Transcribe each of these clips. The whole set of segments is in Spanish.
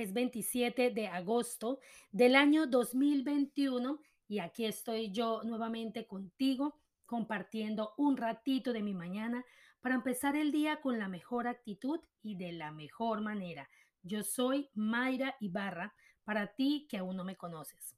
es 27 de agosto del año 2021 y aquí estoy yo nuevamente contigo compartiendo un ratito de mi mañana para empezar el día con la mejor actitud y de la mejor manera. Yo soy Mayra Ibarra, para ti que aún no me conoces.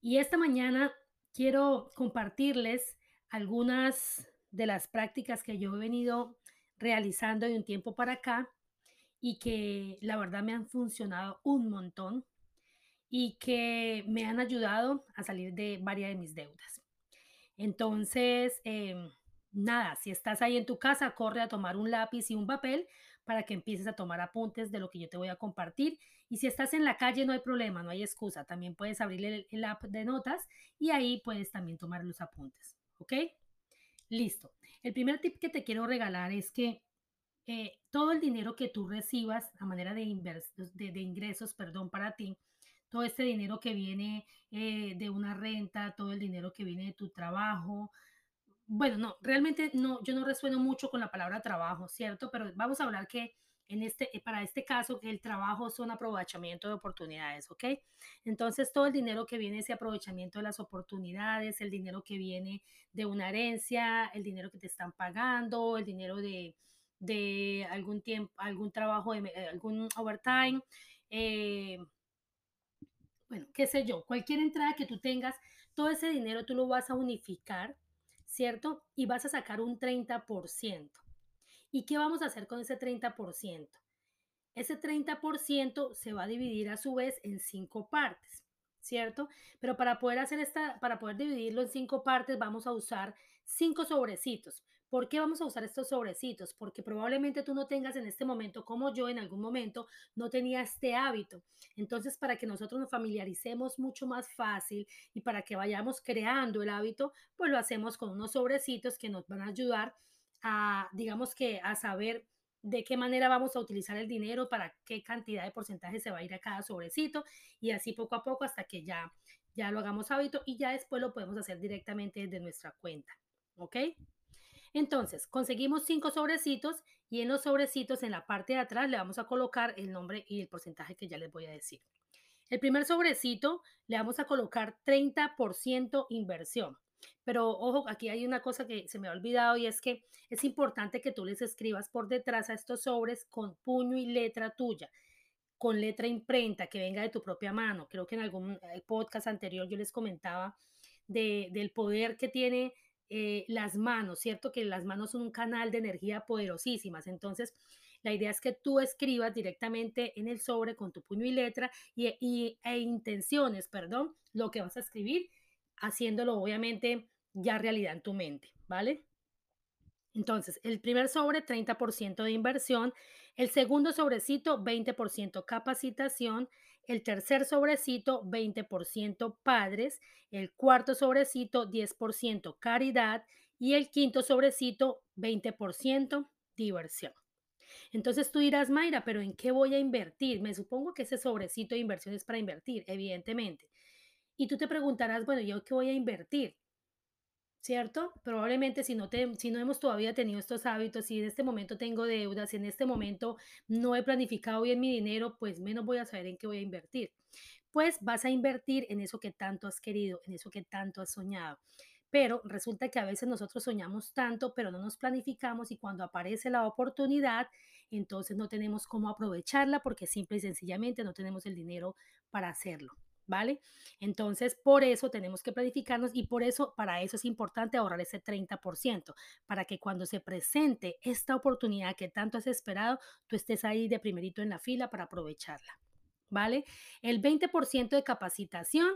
Y esta mañana quiero compartirles algunas de las prácticas que yo he venido realizando de un tiempo para acá y que la verdad me han funcionado un montón y que me han ayudado a salir de varias de mis deudas. Entonces, em, nada, si estás ahí en tu casa, corre a tomar un lápiz y un papel para que empieces a tomar apuntes de lo que yo te voy a compartir. Y si estás en la calle, no hay problema, no hay excusa. También puedes abrir el, el app de notas y ahí puedes también tomar los apuntes. ¿Ok? Listo. El primer tip que te quiero regalar es que eh, todo el dinero que tú recibas a manera de, de, ingresos, perdón, para ti, todo este dinero que viene eh, de una renta, todo el dinero que viene de tu trabajo. Bueno, no, realmente no, yo no resueno mucho con la palabra trabajo, ¿cierto? Pero vamos a hablar que en este, eh, para este caso, el trabajo son aprovechamiento de oportunidades, ¿ok? Entonces, todo el dinero que viene ese aprovechamiento de las oportunidades, el dinero que viene de una herencia, el dinero que te están pagando, el dinero de, de algún tiempo, algún trabajo, de, eh, algún overtime, eh, bueno, qué sé yo, cualquier entrada que tú tengas, todo ese dinero tú lo vas a unificar, ¿cierto? Y vas a sacar un 30%. ¿Y qué vamos a hacer con ese 30%? Ese 30% se va a dividir a su vez en cinco partes, ¿cierto? Pero para poder hacer esta, para poder dividirlo en cinco partes, vamos a usar cinco sobrecitos. ¿Por qué vamos a usar estos sobrecitos? Porque probablemente tú no tengas en este momento, como yo en algún momento, no tenía este hábito. Entonces, para que nosotros nos familiaricemos mucho más fácil y para que vayamos creando el hábito, pues lo hacemos con unos sobrecitos que nos van a ayudar a, digamos que, a saber de qué manera vamos a utilizar el dinero, para qué cantidad de porcentaje se va a ir a cada sobrecito y así poco a poco hasta que ya, ya lo hagamos hábito y ya después lo podemos hacer directamente desde nuestra cuenta. ¿Ok? Entonces, conseguimos cinco sobrecitos y en los sobrecitos en la parte de atrás le vamos a colocar el nombre y el porcentaje que ya les voy a decir. El primer sobrecito le vamos a colocar 30% inversión. Pero ojo, aquí hay una cosa que se me ha olvidado y es que es importante que tú les escribas por detrás a estos sobres con puño y letra tuya, con letra imprenta que venga de tu propia mano. Creo que en algún eh, podcast anterior yo les comentaba del poder que tiene eh, las manos, ¿cierto? Que las manos son un canal de energía poderosísimas. Entonces, la idea es que tú escribas directamente en el sobre con tu puño y letra y, e intenciones, perdón, lo que vas a escribir, haciéndolo obviamente ya realidad en tu mente, ¿vale? Entonces, el primer sobre, 30% de inversión. El segundo sobrecito, 20% capacitación. El tercer sobrecito, 20% padres. El cuarto sobrecito, 10% caridad. Y el quinto sobrecito, 20% diversión. Entonces tú dirás, Mayra, pero ¿en qué voy a invertir? Me supongo que ese sobrecito de inversión es para invertir, evidentemente. Y tú te preguntarás, bueno, ¿yo qué voy a invertir? ¿Cierto? Probablemente si no, te, si no hemos todavía tenido estos hábitos, si en este momento tengo deudas, si en este momento no he planificado bien mi dinero, pues menos voy a saber en qué voy a invertir. Pues vas a invertir en eso que tanto has querido, en eso que tanto has soñado. Pero resulta que a veces nosotros soñamos tanto, pero no nos planificamos y cuando aparece la oportunidad, entonces no tenemos cómo aprovecharla porque simple y sencillamente no tenemos el dinero para hacerlo. ¿Vale? Entonces, por eso tenemos que planificarnos y por eso, para eso es importante ahorrar ese 30%, para que cuando se presente esta oportunidad que tanto has esperado, tú estés ahí de primerito en la fila para aprovecharla, ¿vale? El 20% de capacitación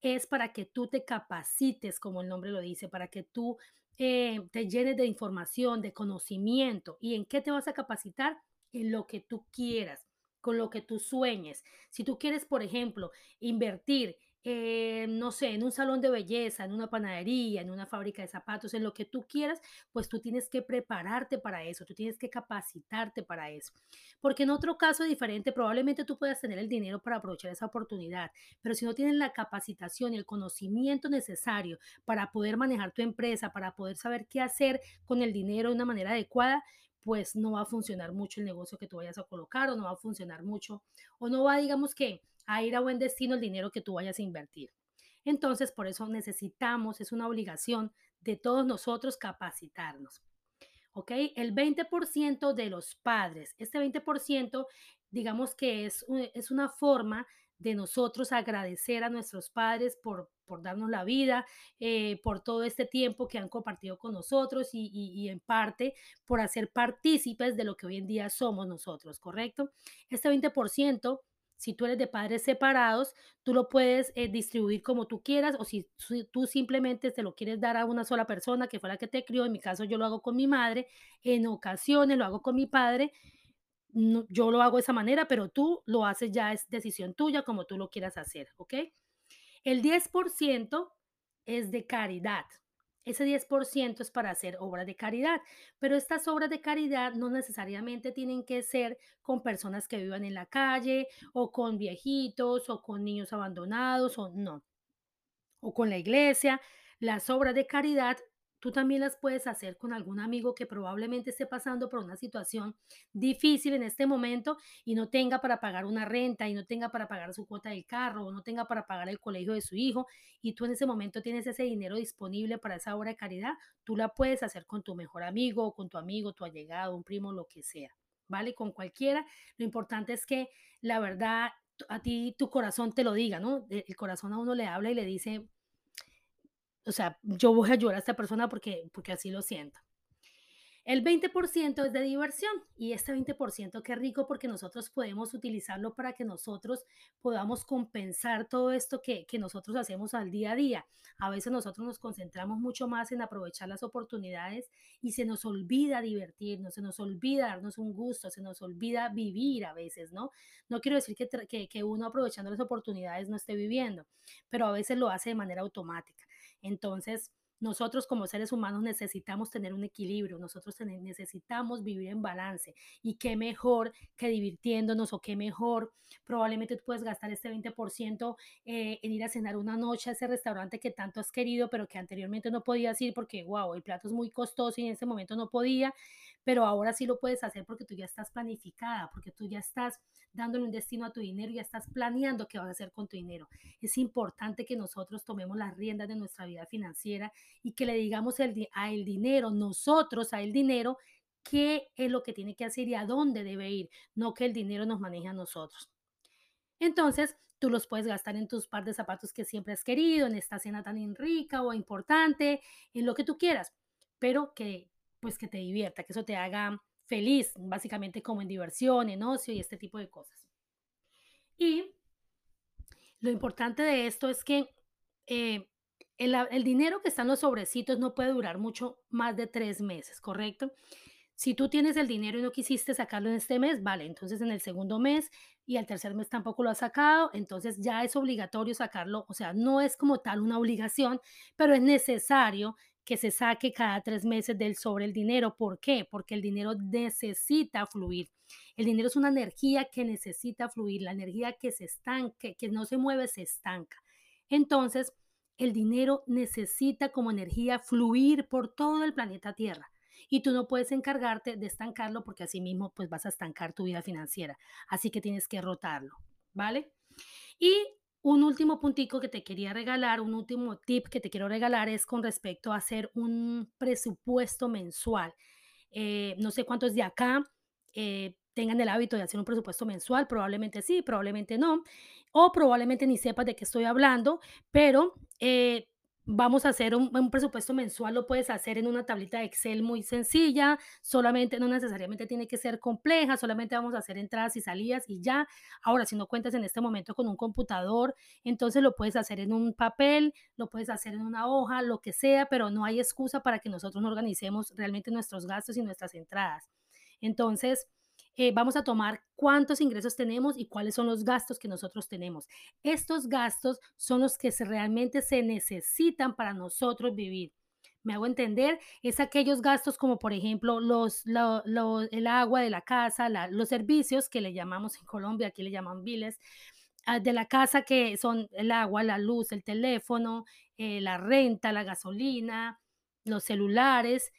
es para que tú te capacites, como el nombre lo dice, para que tú eh, te llenes de información, de conocimiento. ¿Y en qué te vas a capacitar? En lo que tú quieras con lo que tú sueñes. Si tú quieres, por ejemplo, invertir, eh, no sé, en un salón de belleza, en una panadería, en una fábrica de zapatos, en lo que tú quieras, pues tú tienes que prepararte para eso, tú tienes que capacitarte para eso. Porque en otro caso diferente, probablemente tú puedas tener el dinero para aprovechar esa oportunidad, pero si no tienes la capacitación y el conocimiento necesario para poder manejar tu empresa, para poder saber qué hacer con el dinero de una manera adecuada, pues no va a funcionar mucho el negocio que tú vayas a colocar o no va a funcionar mucho o no va, digamos que, a ir a buen destino el dinero que tú vayas a invertir. Entonces, por eso necesitamos, es una obligación de todos nosotros capacitarnos. ¿Ok? El 20% de los padres, este 20% digamos que es, es una forma de nosotros agradecer a nuestros padres por, por darnos la vida, eh, por todo este tiempo que han compartido con nosotros y, en parte por hacer partícipes de lo que hoy en día somos nosotros, ¿correcto? Este 20%, si tú eres de padres separados, tú lo puedes eh, distribuir como tú quieras o si, si tú simplemente te lo quieres dar a una sola persona que fue la que te crió, en mi caso yo lo hago con mi madre, en ocasiones lo hago con mi padre yo lo hago de esa manera, pero tú lo haces ya, es decisión tuya como tú lo quieras hacer, ¿ok? El 10% es de caridad. Ese 10% es para hacer obras de caridad, pero estas obras de caridad no necesariamente tienen que ser con personas que vivan en la calle o con viejitos o con niños abandonados o no, o con la iglesia. Las obras de caridad Tú también las puedes hacer con algún amigo que probablemente esté pasando por una situación difícil en este momento y no tenga para pagar una renta y no tenga para pagar su cuota del carro o no tenga para pagar el colegio de su hijo y tú en ese momento tienes ese dinero disponible para esa obra de caridad, tú la puedes hacer con tu mejor amigo, con tu amigo, tu allegado, un primo, lo que sea, ¿vale? Con cualquiera. Lo importante es que la verdad a ti tu corazón te lo diga, ¿no? El corazón a uno le habla y le dice, o sea, yo voy a ayudar a esta persona porque, porque así lo siento. El 20% es de diversión y este 20% qué rico porque nosotros podemos utilizarlo para que nosotros podamos compensar todo esto que, que, nosotros hacemos al día a día. A veces nosotros nos concentramos mucho más en aprovechar las oportunidades y se nos olvida divertirnos, se nos olvida darnos un gusto, se nos olvida vivir a veces, ¿no? No quiero decir que, que, que uno aprovechando las oportunidades no esté viviendo, pero a veces lo hace de manera automática. Entonces, nosotros como seres humanos necesitamos tener un equilibrio, nosotros necesitamos vivir en balance. Y qué mejor que divirtiéndonos o qué mejor, probablemente tú puedes gastar este 20% eh, en ir a cenar una noche a ese restaurante que tanto has querido, pero que anteriormente no podías ir porque, wow, el plato es muy costoso y en ese momento no podía pero ahora sí lo puedes hacer porque tú ya estás planificada, porque tú ya estás dándole un destino a tu dinero, ya estás planeando qué vas a hacer con tu dinero. Es importante que nosotros tomemos las riendas de nuestra vida financiera y que le digamos el, a el dinero, nosotros a el dinero, qué es lo que tiene que hacer y a dónde debe ir, no que el dinero nos maneje a nosotros. Entonces, tú los puedes gastar en tus par de zapatos que siempre has querido, en esta cena tan rica o importante, en lo que tú quieras, pero que pues que te divierta, que eso te haga feliz, básicamente como en diversión, en ocio y este tipo de cosas. Y lo importante de esto es que eh, el, dinero que está en los sobrecitos no puede durar mucho más de tres meses, ¿correcto? Si tú tienes el dinero y no quisiste sacarlo en este mes, vale, entonces en el segundo mes y al tercer mes tampoco lo has sacado, entonces ya es obligatorio sacarlo, o sea, no es como tal una obligación, pero es necesario que se saque cada tres meses del sobre el dinero. ¿Por qué? Porque el dinero necesita fluir. El dinero es una energía que necesita fluir, la energía que se estanca, que no se mueve, se estanca. Entonces, el dinero necesita como energía fluir por todo el planeta Tierra. Y tú no puedes encargarte de estancarlo porque así mismo pues vas a estancar tu vida financiera. Así que tienes que rotarlo, ¿vale? Y un último puntico que te quería regalar, un último tip que te quiero regalar es con respecto a hacer un presupuesto mensual. Eh, no sé cuántos de acá eh, tengan el hábito de hacer un presupuesto mensual, probablemente sí, probablemente no, o probablemente ni sepas de qué estoy hablando, pero eh, vamos a hacer un, presupuesto mensual, lo puedes hacer en una tablita de Excel muy sencilla, solamente, no necesariamente tiene que ser compleja, solamente vamos a hacer entradas y salidas y ya. Ahora, si no cuentas en este momento con un computador, entonces lo puedes hacer en un papel, lo puedes hacer en una hoja, lo que sea, pero no hay excusa para que nosotros no organicemos realmente nuestros gastos y nuestras entradas. Entonces, eh, vamos a tomar cuántos ingresos tenemos y cuáles son los gastos que nosotros tenemos. Estos gastos son los que realmente se necesitan para nosotros vivir. Me hago entender, es aquellos gastos como por ejemplo los, el agua de la casa, los servicios que le llamamos en Colombia, aquí le llaman biles, ah, de la casa que son el agua, la luz, el teléfono, eh, la renta, la gasolina, los celulares,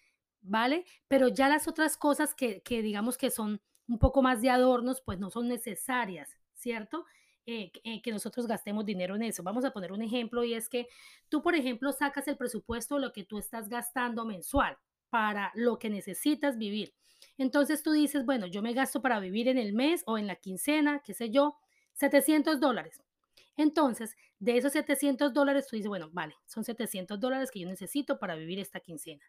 ¿vale? Pero ya las otras cosas que, que digamos que son un poco más de adornos, pues no son necesarias, ¿cierto? Eh, eh, que nosotros gastemos dinero en eso. Vamos a poner un ejemplo y es que tú, por ejemplo, sacas el presupuesto de lo que tú estás gastando mensual para lo que necesitas vivir. Entonces tú dices, bueno, yo me gasto para vivir en el mes o en la quincena, qué sé yo, 700 dólares. Entonces, de esos 700 dólares, tú dices, bueno, vale, son 700 dólares que yo necesito para vivir esta quincena.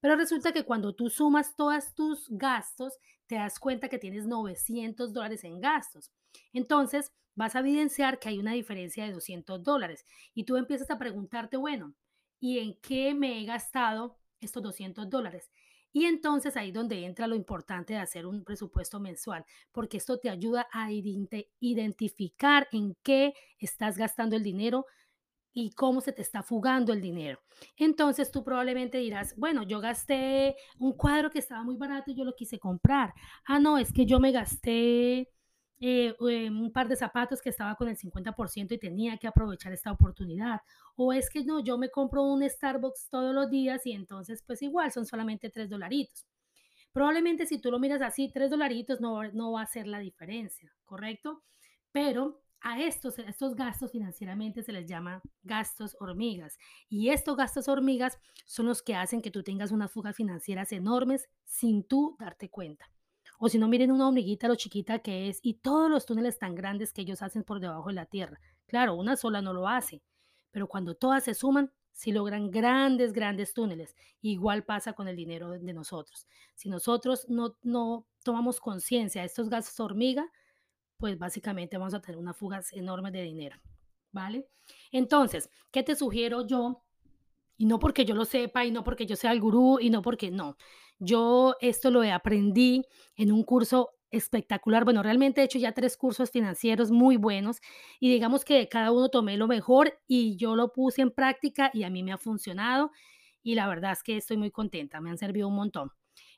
Pero resulta que cuando tú sumas todos tus gastos, te das cuenta que tienes 900 dólares en gastos. Entonces, vas a evidenciar que hay una diferencia de 200 dólares. Y tú empiezas a preguntarte, bueno, ¿y en qué me he gastado estos 200 dólares? Y entonces ahí donde entra lo importante de hacer un presupuesto mensual, porque esto te ayuda a identificar en qué estás gastando el dinero y cómo se te está fugando el dinero. Entonces tú probablemente dirás, bueno, yo gasté un cuadro que estaba muy barato y yo lo quise comprar. Ah, no, es que yo me gasté eh, em, un par de zapatos que estaba con el 50% y tenía que aprovechar esta oportunidad. O es que no, yo me compro un Starbucks todos los días y entonces pues igual son solamente 3 dolaritos. Probablemente si tú lo miras así, 3 dolaritos no, no va a ser la diferencia, ¿correcto? Pero a estos, estos gastos financieramente se les llama gastos hormigas. Y estos gastos hormigas son los que hacen que tú tengas unas fugas financieras enormes sin tú darte cuenta. O si no, miren una hormiguita lo chiquita que es y todos los túneles tan grandes que ellos hacen por debajo de la tierra. Claro, una sola no lo hace, pero cuando todas se suman, sí logran grandes, grandes túneles. Igual pasa con el dinero de nosotros. Si nosotros no, no tomamos conciencia de estos gastos hormiga, pues básicamente vamos a tener unas fugas enormes de dinero. ¿Vale? Entonces, ¿qué te sugiero yo? Y no porque yo lo sepa, y no porque yo sea el gurú, y no porque no. Yo esto lo aprendí en un curso espectacular. Bueno, realmente he hecho ya tres cursos financieros muy buenos y digamos que cada uno tomé lo mejor y yo lo puse en práctica y a mí me ha funcionado y la verdad es que estoy muy contenta, me han servido un montón.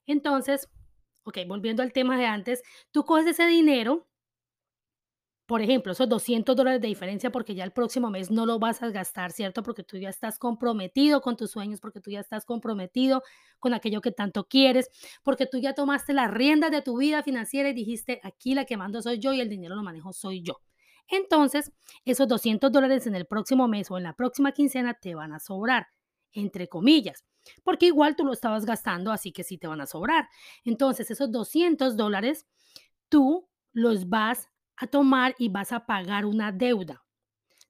Entonces, ok, volviendo al tema de antes, tú coges ese dinero por ejemplo, esos 200 dólares de diferencia porque ya el próximo mes no lo vas a gastar, ¿cierto? Porque tú ya estás comprometido con tus sueños, porque tú ya estás comprometido con aquello que tanto quieres, porque tú ya tomaste las riendas de tu vida financiera y dijiste, aquí la que mando soy yo y el dinero lo manejo soy yo. Entonces, esos 200 dólares en el próximo mes o en la próxima quincena te van a sobrar, entre comillas, porque igual tú lo estabas gastando, así que sí te van a sobrar. Entonces, esos 200 dólares tú los vas a tomar y vas a pagar una deuda.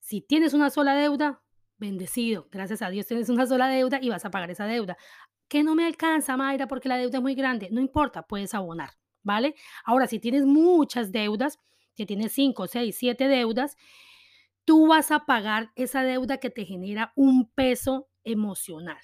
Si tienes una sola deuda, bendecido, gracias a Dios tienes una sola deuda y vas a pagar esa deuda. Que no me alcanza, Mayra, porque la deuda es muy grande. No importa, puedes abonar, ¿vale? Ahora, si tienes muchas deudas, que tienes 5, 6, 7 deudas, tú vas a pagar esa deuda que te genera un peso emocional.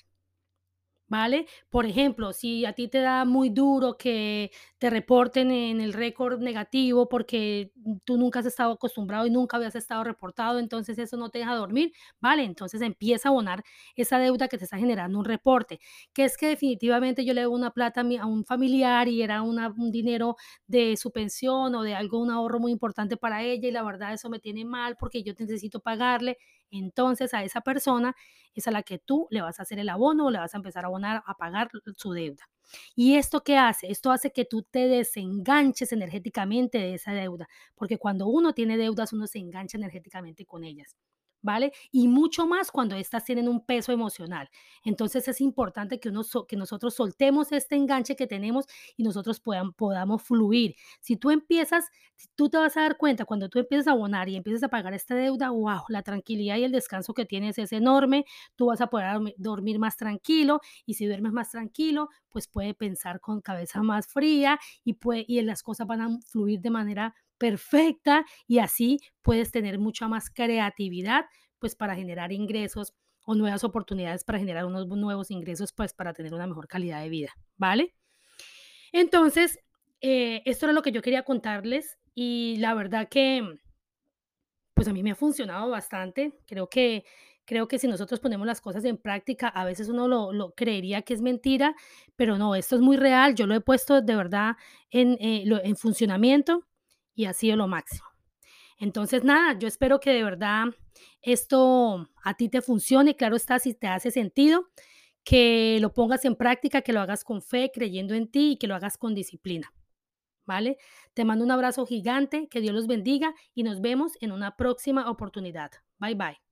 ¿Vale? Por ejemplo, si a ti te da muy duro que te reporten en el récord negativo porque tú nunca has estado acostumbrado y nunca habías estado reportado, entonces eso no te deja dormir, ¿vale? Entonces empieza a abonar esa deuda que te está generando un reporte, que es que definitivamente yo le debo una plata a, un familiar y era un dinero de su pensión o de algo, un ahorro muy importante para ella y la verdad eso me tiene mal porque yo necesito pagarle entonces a esa persona es a la que tú le vas a hacer el abono o le vas a empezar a abonar a pagar su deuda. ¿Y esto qué hace? Esto hace que tú te desenganches energéticamente de esa deuda, porque cuando uno tiene deudas, uno se engancha energéticamente con ellas. ¿Vale? Y mucho más cuando estas tienen un peso emocional. Entonces es importante que, uno que nosotros soltemos este enganche que tenemos y nosotros podamos fluir. Si tú empiezas, tú te vas a dar cuenta cuando tú empiezas a abonar y empiezas a pagar esta deuda, wow, la tranquilidad y el descanso que tienes es enorme, tú vas a poder dormir más tranquilo y si duermes más tranquilo, pues puede pensar con cabeza más fría y, puede, y las cosas van a fluir de manera perfecta y así puedes tener mucha más creatividad pues para generar ingresos o nuevas oportunidades para generar unos nuevos ingresos pues para tener una mejor calidad de vida, ¿vale? Entonces, eh, esto era lo que yo quería contarles y la verdad que pues a mí me ha funcionado bastante. Creo que creo que si nosotros ponemos las cosas en práctica, a veces uno lo, creería que es mentira, pero no, esto es muy real. Yo lo he puesto de verdad en, eh, en funcionamiento y ha sido lo máximo. Entonces, nada, yo espero que de verdad esto a ti te funcione. Claro está, si te hace sentido, que lo pongas en práctica, que lo hagas con fe, creyendo en ti y que lo hagas con disciplina. ¿Vale? Te mando un abrazo gigante, que Dios los bendiga y nos vemos en una próxima oportunidad. Bye bye.